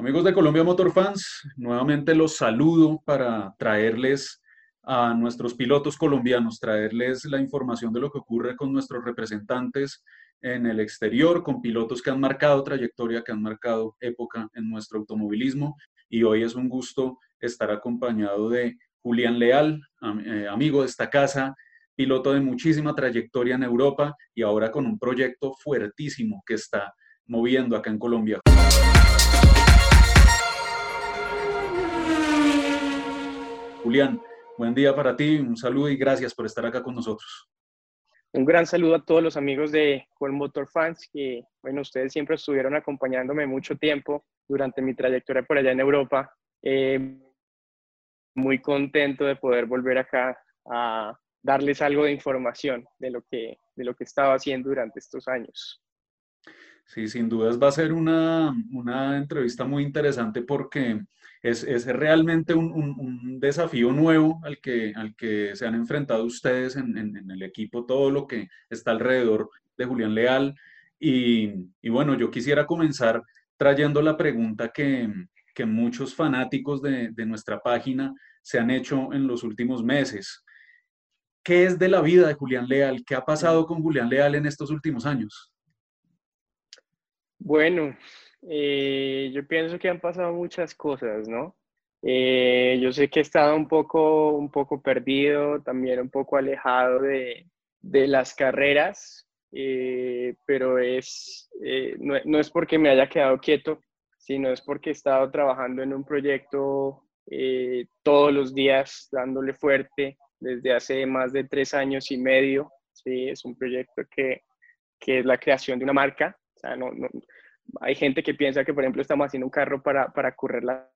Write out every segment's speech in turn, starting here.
Amigos de Colombia Motor Fans, nuevamente los saludo para traerles a nuestros pilotos colombianos, traerles la información de lo que ocurre con nuestros representantes en el exterior, con pilotos que han marcado trayectoria, que han marcado época en nuestro automovilismo. Y hoy es un gusto estar acompañado de Julián Leal, eh, amigo de esta casa, piloto de muchísima trayectoria en Europa y ahora con un proyecto fuertísimo que está moviendo acá en Colombia. Julián, buen día para ti, un saludo y gracias por estar acá con nosotros. Un gran saludo a todos los amigos de World Motor Fans, que, bueno, ustedes siempre estuvieron acompañándome mucho tiempo durante mi trayectoria por allá en Europa. Eh, muy contento de poder volver acá a darles algo de información de lo que, de lo que estaba haciendo durante estos años. Sí, sin dudas va a ser una, entrevista muy interesante porque es, realmente un, desafío nuevo al que, se han enfrentado ustedes en, el equipo, todo lo que está alrededor de Julián Leal. Y, bueno, yo quisiera comenzar trayendo la pregunta que, muchos fanáticos de, de nuestra página se han hecho en los últimos meses. ¿Qué es de la vida de Julián Leal? ¿Qué ha pasado con Julián Leal en estos últimos años? Bueno, eh, yo pienso que han pasado muchas cosas, ¿no? Eh, yo sé que he estado un poco, un poco perdido, también un poco alejado de, las carreras, eh, pero es, no, no, es porque me haya quedado quieto, sino es porque he estado trabajando en un proyecto todos los días, dándole fuerte desde hace más de tres años y medio. ¿sí? Es un proyecto que, que es la creación de una marca no, hay gente que piensa que, por ejemplo, estamos haciendo un carro para, para correr las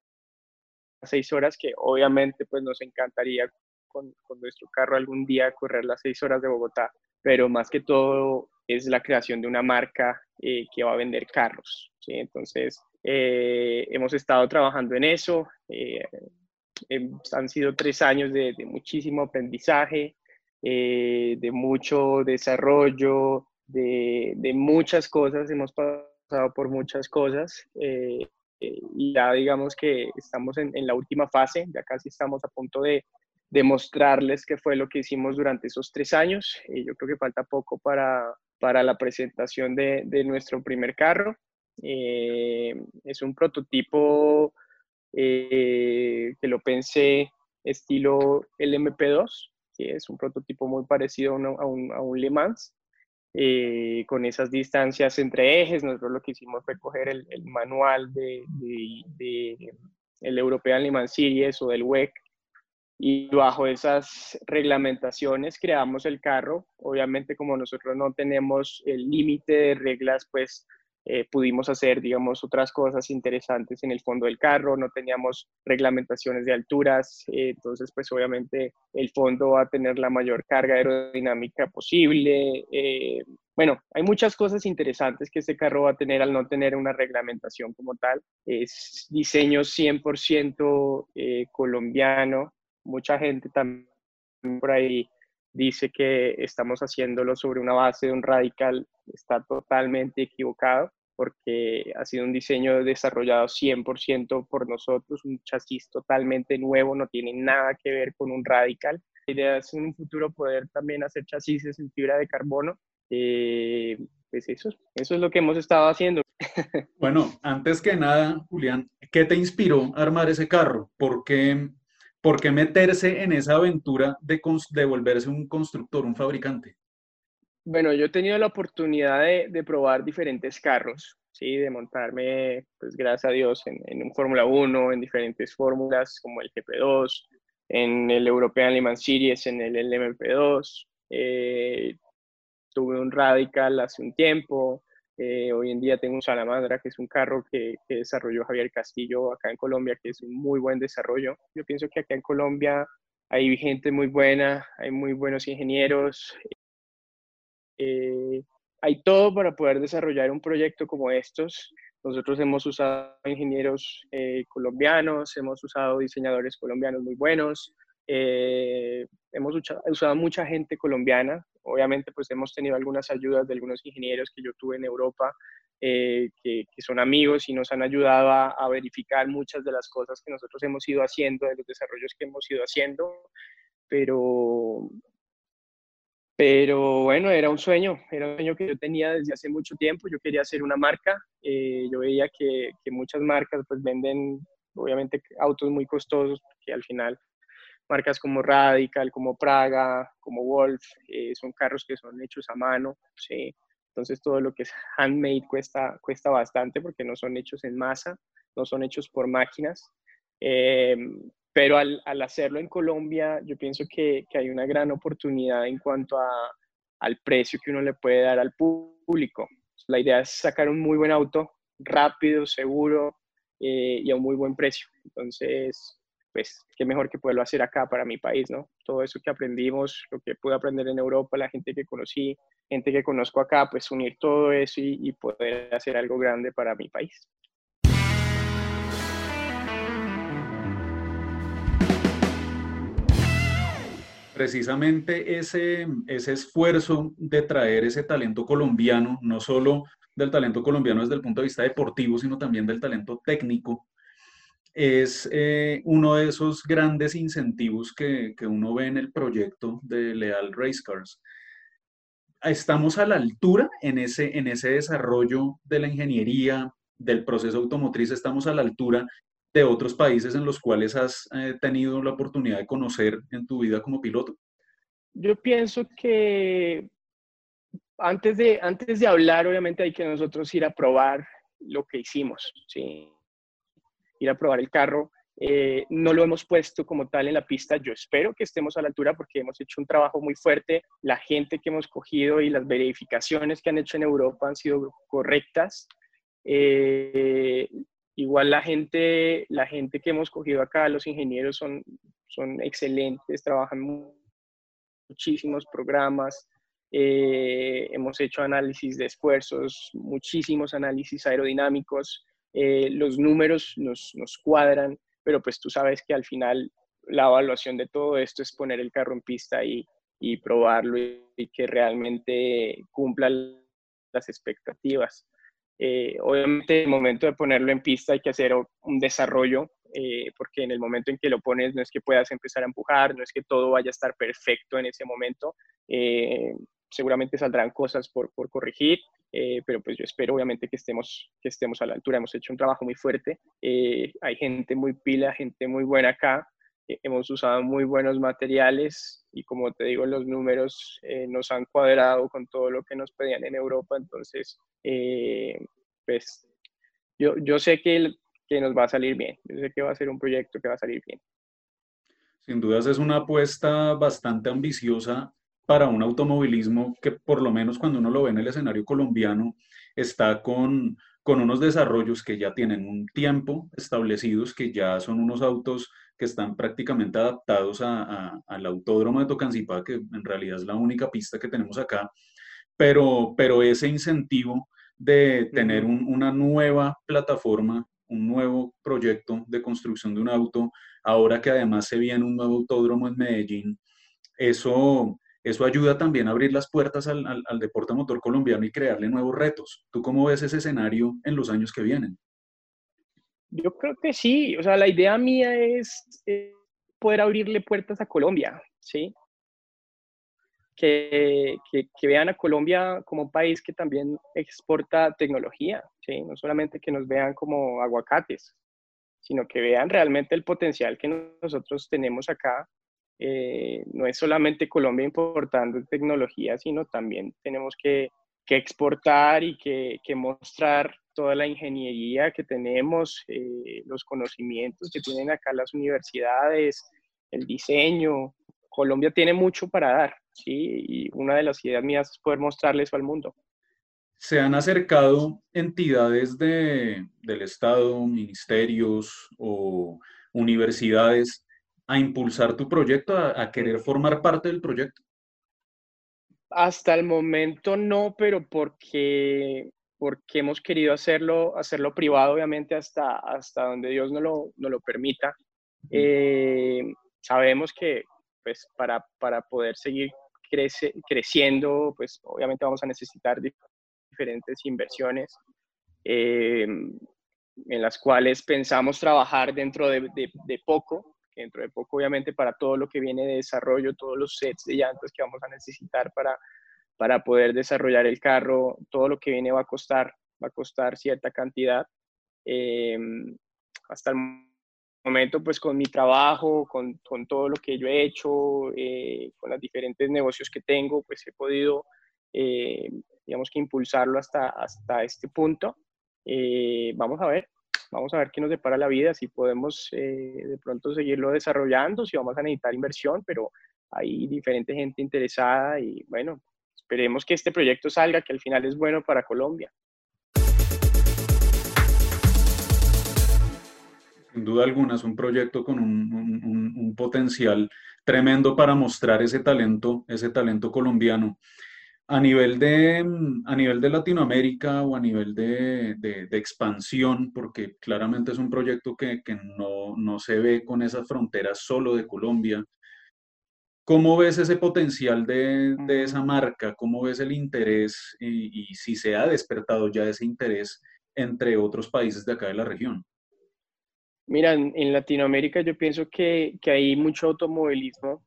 seis horas, que obviamente pues nos encantaría con, con, nuestro carro algún día correr las seis horas de Bogotá, pero más que todo es la creación de una marca eh, que va a vender carros. ¿sí? Entonces, eh, hemos estado trabajando en eso. Eh, han sido tres años de, de muchísimo aprendizaje, de mucho desarrollo, de, muchas cosas, hemos pasado por muchas cosas eh, eh, y ya digamos que estamos en, la última fase, ya casi estamos a punto de demostrarles qué fue lo que hicimos durante esos tres años. y yo creo que falta poco para, para la presentación de, de nuestro primer carro. Eh, es un prototipo que lo pensé estilo LMP2, ¿sí? es un prototipo muy parecido a un, a un Le Mans. Eh, con esas distancias entre ejes. Nosotros lo que hicimos fue coger el, manual de, el European Le Mans Series o del WEC y bajo esas reglamentaciones creamos el carro. Obviamente como nosotros no tenemos el límite de reglas, pues eh, pudimos hacer, digamos, otras cosas interesantes en el fondo del carro, no teníamos reglamentaciones de alturas, eh, entonces pues obviamente el fondo va a tener la mayor carga aerodinámica posible. Eh, bueno, hay muchas cosas interesantes que este carro va a tener al no tener una reglamentación como tal. Es diseño 100% colombiano, mucha gente también por ahí dice que estamos haciéndolo sobre una base de un radical, está totalmente equivocado porque ha sido un diseño desarrollado 100% por nosotros, un chasis totalmente nuevo, no tiene nada que ver con un radical. La idea es en un futuro poder también hacer chasis en fibra de carbono. Eh, pues eso, eso es lo que hemos estado haciendo. Bueno, antes que nada, Julián, ¿qué te inspiró a armar ese carro? ¿Por qué ¿por qué meterse en esa aventura de, de volverse un constructor, un fabricante? Bueno, yo he tenido la oportunidad de, probar diferentes carros, ¿sí? de montarme, pues gracias a Dios, en, un Fórmula 1, en diferentes fórmulas como el GP2, en el European Le Mans Series, en el LMP2. Eh, tuve un Radical hace un tiempo, eh, hoy en día tengo un Salamandra, que es un carro que, desarrolló Javier Castillo acá en Colombia, que es un muy buen desarrollo. Yo pienso que acá en Colombia hay gente muy buena, hay muy buenos ingenieros. Eh, hay todo para poder desarrollar un proyecto como estos. Nosotros hemos usado ingenieros eh, colombianos, hemos usado diseñadores colombianos muy buenos, hemos usado mucha gente colombiana. Obviamente, pues hemos tenido algunas ayudas de algunos ingenieros que yo tuve en Europa, eh, que, son amigos y nos han ayudado a, verificar muchas de las cosas que nosotros hemos ido haciendo, de los desarrollos que hemos ido haciendo. Pero, pero bueno, era un sueño, era un sueño que yo tenía desde hace mucho tiempo. Yo quería hacer una marca. Eh, yo veía que, que muchas marcas pues venden obviamente autos muy costosos, que al final marcas como Radical, como Praga, como Wolf, eh, son carros que son hechos a mano, ¿sí? Entonces todo lo que es handmade cuesta, cuesta bastante porque no son hechos en masa, no son hechos por máquinas. Eh, pero al, al, hacerlo en Colombia, yo pienso que, que, hay una gran oportunidad en cuanto a, al precio que uno le puede dar al público. La idea es sacar un muy buen auto, rápido, seguro eh, y a un muy buen precio. Entonces, pues qué mejor que poderlo hacer acá para mi país, ¿no? Todo eso que aprendimos, lo que pude aprender en Europa, la gente que conocí, gente que conozco acá, pues unir todo eso y, poder hacer algo grande para mi país. Precisamente ese, ese esfuerzo de traer ese talento colombiano, no solo del talento colombiano desde el punto de vista deportivo, sino también del talento técnico, es eh, uno de esos grandes incentivos que, uno ve en el proyecto de Leal Race Cars. Estamos a la altura en ese, en ese desarrollo de la ingeniería, del proceso automotriz, estamos a la altura de otros países en los cuales has eh, tenido la oportunidad de conocer en tu vida como piloto. Yo pienso que antes de, antes de hablar, obviamente hay que nosotros ir a probar lo que hicimos, ¿sí? Ir a probar el carro. Eh, no lo hemos puesto como tal en la pista. Yo espero que estemos a la altura porque hemos hecho un trabajo muy fuerte. La gente que hemos cogido y las verificaciones que han hecho en Europa han sido correctas. Eh, igual la gente, la gente que hemos cogido acá, los ingenieros son, son excelentes, trabajan muchísimos programas. Eh, hemos hecho análisis de esfuerzos, muchísimos análisis aerodinámicos. Eh, los números nos, nos cuadran, pero pues tú sabes que al final la evaluación de todo esto es poner el carro en pista y, y probarlo y, que realmente cumpla las expectativas. Eh, obviamente, en el momento de ponerlo en pista hay que hacer un desarrollo, eh, porque en el momento en que lo pones no es que puedas empezar a empujar, no es que todo vaya a estar perfecto en ese momento. Seguramente saldrán cosas por, por corregir, eh, pero pues yo espero obviamente que estemos, que estemos a la altura. Hemos hecho un trabajo muy fuerte, eh, hay gente muy pila, gente muy buena acá, eh, hemos usado muy buenos materiales y como te digo, los números nos han cuadrado con todo lo que nos pedían en Europa, entonces pues yo, yo sé que, que nos va a salir bien, yo sé que va a ser un proyecto que va a salir bien. Sin dudas es una apuesta bastante ambiciosa para un automovilismo que por lo menos cuando uno lo ve en el escenario colombiano está con, con unos desarrollos que ya tienen un tiempo establecidos, que ya son unos autos que están prácticamente adaptados a, al autódromo de Tocancipá, que en realidad es la única pista que tenemos acá, pero, pero ese incentivo de tener una nueva plataforma, un nuevo proyecto de construcción de un auto, ahora que además se viene un nuevo autódromo en Medellín, eso, eso ayuda también a abrir las puertas al, deporte motor colombiano y crearle nuevos retos. ¿Tú cómo ves ese escenario en los años que vienen? Yo creo que sí, o sea, la idea mía es eh, poder abrirle puertas a Colombia, ¿sí? Que, que, vean a Colombia como un país que también exporta tecnología, ¿sí? No solamente que nos vean como aguacates, sino que vean realmente el potencial que nosotros tenemos acá eh, no es solamente Colombia importando tecnología, sino también tenemos que, exportar y que, mostrar toda la ingeniería que tenemos, eh, los conocimientos que tienen acá las universidades, el diseño. Colombia tiene mucho para dar, ¿sí? Y una de las ideas mías es poder mostrarle eso al mundo. ¿Se han acercado entidades de, del Estado, ministerios o universidades a impulsar tu proyecto, a, querer formar parte del proyecto? Hasta el momento no, pero porque, porque hemos querido hacerlo, hacerlo privado, obviamente, hasta, hasta donde Dios no lo, no lo permita. Eh, sabemos que pues para, para poder seguir crece, creciendo, pues obviamente vamos a necesitar diferentes inversiones eh, en las cuales pensamos trabajar dentro de, de, poco, dentro de poco obviamente para todo lo que viene de desarrollo, todos los sets de llantas que vamos a necesitar para, para poder desarrollar el carro, todo lo que viene va a costar, va a costar cierta cantidad. Eh, hasta el momento, pues con mi trabajo, con, con todo lo que yo he hecho, eh, con los diferentes negocios que tengo, pues he podido, eh, digamos que impulsarlo hasta, hasta este punto. Eh, vamos a ver, vamos a ver qué nos depara la vida, si podemos de pronto seguirlo desarrollando, si vamos a necesitar inversión, pero hay diferente gente interesada y bueno, esperemos que este proyecto salga, que al final es bueno para Colombia. sin duda alguna es un proyecto con un, potencial tremendo para mostrar ese talento, ese talento colombiano. A nivel de, a nivel de Latinoamérica o a nivel de, expansión, porque claramente es un proyecto que, no, se ve con esas fronteras solo de Colombia, ¿Cómo ves ese potencial de, esa marca? ¿Cómo ves el interés y, y, si se ha despertado ya ese interés entre otros países de acá de la región? Mira, en, Latinoamérica yo pienso que, que hay mucho automovilismo.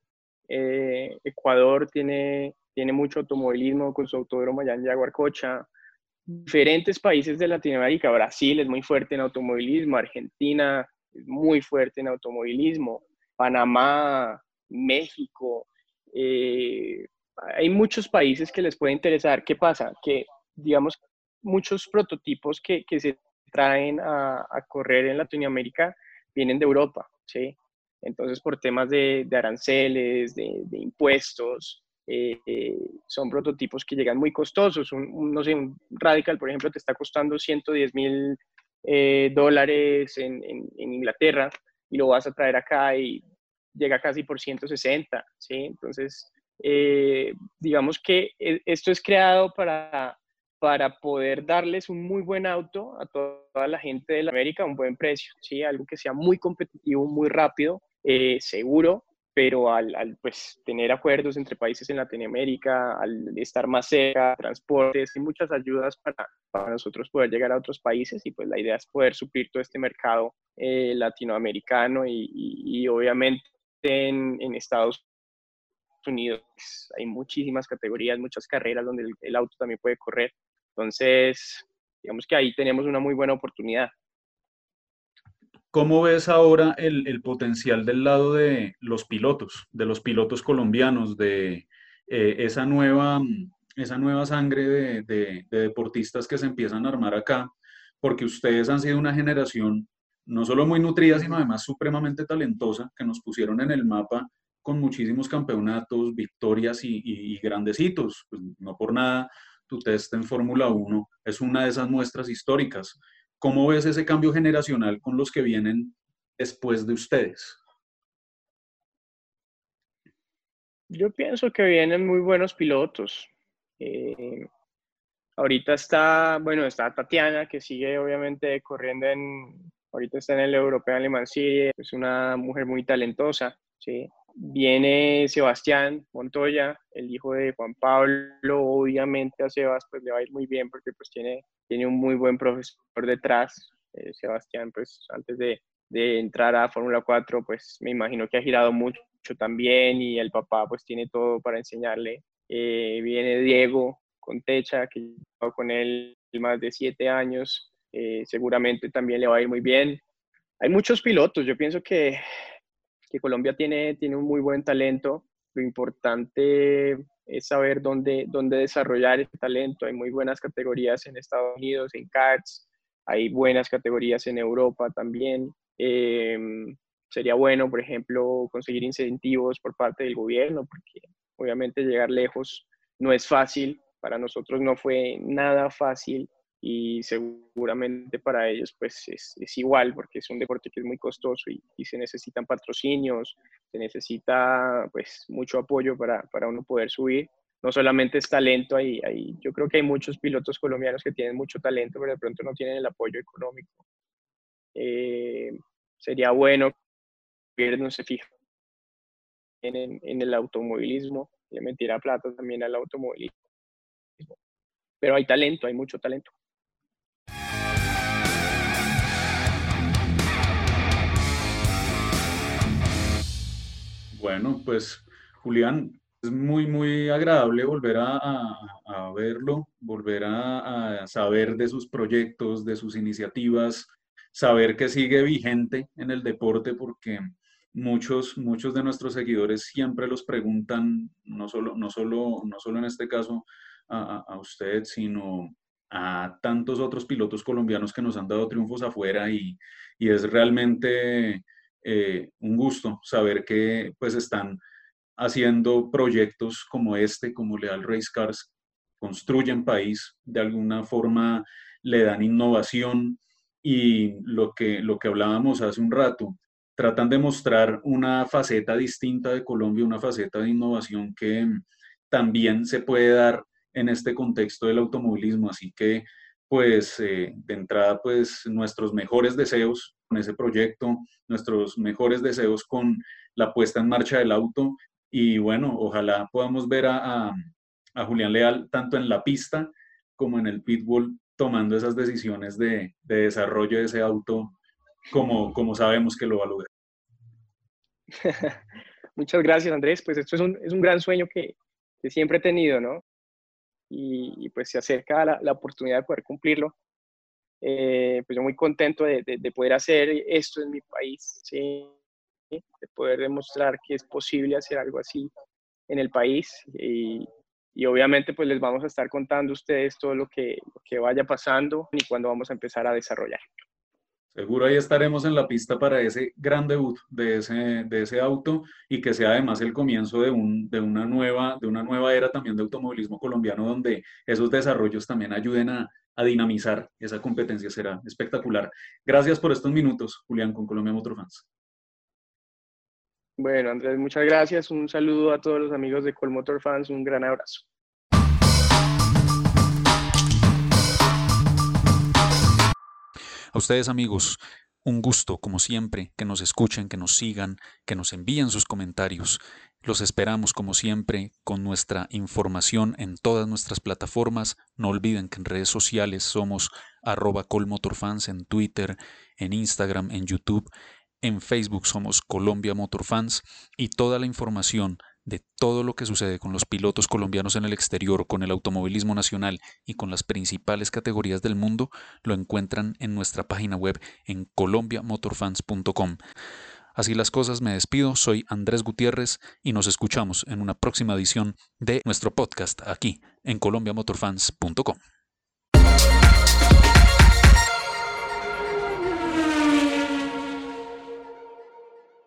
Eh, Ecuador tiene, tiene mucho automovilismo con su autódromo allá en Yaguarcocha. Diferentes países de Latinoamérica, Brasil es muy fuerte en automovilismo, Argentina es muy fuerte en automovilismo, Panamá, México. Eh, hay muchos países que les puede interesar. ¿Qué pasa? Que, digamos, muchos prototipos que, que se traen a, correr en Latinoamérica vienen de Europa, ¿sí? Entonces, por temas de, aranceles, de, impuestos, eh, eh, son prototipos que llegan muy costosos. Un, no sé, un Radical, por ejemplo, te está costando 110 mil eh, dólares en, Inglaterra y lo vas a traer acá y llega casi por 160, ¿sí? Entonces, digamos que esto es creado para para poder darles un muy buen auto a toda la gente de la América a un buen precio, ¿sí? algo que sea muy competitivo, muy rápido, eh, seguro, pero al, pues, tener acuerdos entre países en Latinoamérica, al estar más cerca, transportes y muchas ayudas para, para nosotros poder llegar a otros países y pues la idea es poder suplir todo este mercado eh, latinoamericano y, y, obviamente en, en Estados Unidos pues, hay muchísimas categorías, muchas carreras donde el, auto también puede correr. Entonces, digamos que ahí tenemos una muy buena oportunidad. ¿Cómo ves ahora el, potencial del lado de los pilotos, de los pilotos colombianos, de eh, esa, nueva, esa nueva sangre de, de, deportistas que se empiezan a armar acá? Porque ustedes han sido una generación no solo muy nutrida, sino además supremamente talentosa, que nos pusieron en el mapa con muchísimos campeonatos, victorias y, hitos. Pues no por nada, tu test en Fórmula 1 es una de esas muestras históricas. ¿Cómo ves ese cambio generacional con los que vienen después de ustedes? Yo pienso que vienen muy buenos pilotos. Eh, ahorita está, bueno, está Tatiana, que sigue obviamente corriendo en, ahorita está en el European Le Mans es una mujer muy talentosa, ¿sí? Viene Sebastián Montoya, el hijo de Juan Pablo, obviamente a Sebas pues le va a ir muy bien porque pues tiene, tiene un muy buen profesor detrás. Eh, Sebastián pues antes de, de entrar a Fórmula 4 pues me imagino que ha girado mucho también y el papá pues tiene todo para enseñarle. Eh, viene Diego con Techa, que lleva con él más de siete años, eh, seguramente también le va a ir muy bien. Hay muchos pilotos, yo pienso que que Colombia tiene, tiene un muy buen talento. Lo importante es saber dónde, dónde desarrollar ese talento. Hay muy buenas categorías en Estados Unidos, en CARTS, hay buenas categorías en Europa también. Em, sería bueno, por ejemplo, conseguir incentivos por parte del gobierno, porque obviamente llegar lejos no es fácil. Para nosotros no fue nada fácil y seguramente para ellos pues es, igual porque es un deporte que es muy costoso y, se necesitan patrocinios, se necesita pues mucho apoyo para, para, uno poder subir. No solamente es talento, hay, hay, yo creo que hay muchos pilotos colombianos que tienen mucho talento, pero de pronto no tienen el apoyo económico. Eh, sería bueno que gobierno se fija en, en el automovilismo, le metiera plata también al automovilismo. Pero hay talento, hay mucho talento. Bueno, pues Julián, es muy, muy agradable volver a, verlo, volver a, saber de sus proyectos, de sus iniciativas, saber que sigue vigente en el deporte porque muchos, muchos de nuestros seguidores siempre los preguntan, no solo, no solo, no solo en este caso a, usted, sino a tantos otros pilotos colombianos que nos han dado triunfos afuera y, es realmente eh, un gusto saber que pues están haciendo proyectos como este, como Leal Race Cars, construyen país, de alguna forma le dan innovación y lo que, lo que hablábamos hace un rato, tratan de mostrar una faceta distinta de Colombia, una faceta de innovación que también se puede dar en este contexto del automovilismo. Así que, pues, eh, de entrada, pues, nuestros mejores deseos con ese proyecto, nuestros mejores deseos con la puesta en marcha del auto y bueno, ojalá podamos ver a, Julián Leal tanto en la pista como en el pitbull tomando esas decisiones de, desarrollo de ese auto como, como sabemos que lo va a lograr. Muchas gracias, Andrés. Pues esto es un, es un gran sueño que, que, siempre he tenido, ¿no? Y, pues se acerca la, la, oportunidad de poder cumplirlo. Eh, pues yo muy contento de, de, poder hacer esto en mi país, ¿sí? de poder demostrar que es posible hacer algo así en el país y, y obviamente pues les vamos a estar contando a ustedes todo lo que, que vaya pasando y cuando vamos a empezar a desarrollar. Seguro ahí estaremos en la pista para ese gran debut de ese, de ese auto y que sea además el comienzo de, un, de, una nueva, de una nueva era también de automovilismo colombiano donde esos desarrollos también ayuden a, a dinamizar esa competencia. Será espectacular. Gracias por estos minutos, Julián, con Colombia Motorfans. Bueno, Andrés, muchas gracias. Un saludo a todos los amigos de Colmotor Fans. Un gran abrazo. A ustedes amigos, un gusto, como siempre, que nos escuchen, que nos sigan, que nos envíen sus comentarios. Los esperamos, como siempre, con nuestra información en todas nuestras plataformas. No olviden que en redes sociales somos arroba colmotorfans en Twitter, en Instagram, en YouTube en Facebook somos Colombia Motor Fans y toda la información de todo lo que sucede con los pilotos colombianos en el exterior, con el automovilismo nacional y con las principales categorías del mundo lo encuentran en nuestra página web en colombiamotorfans.com. Así las cosas, me despido, soy Andrés Gutiérrez y nos escuchamos en una próxima edición de nuestro podcast aquí en colombiamotorfans.com.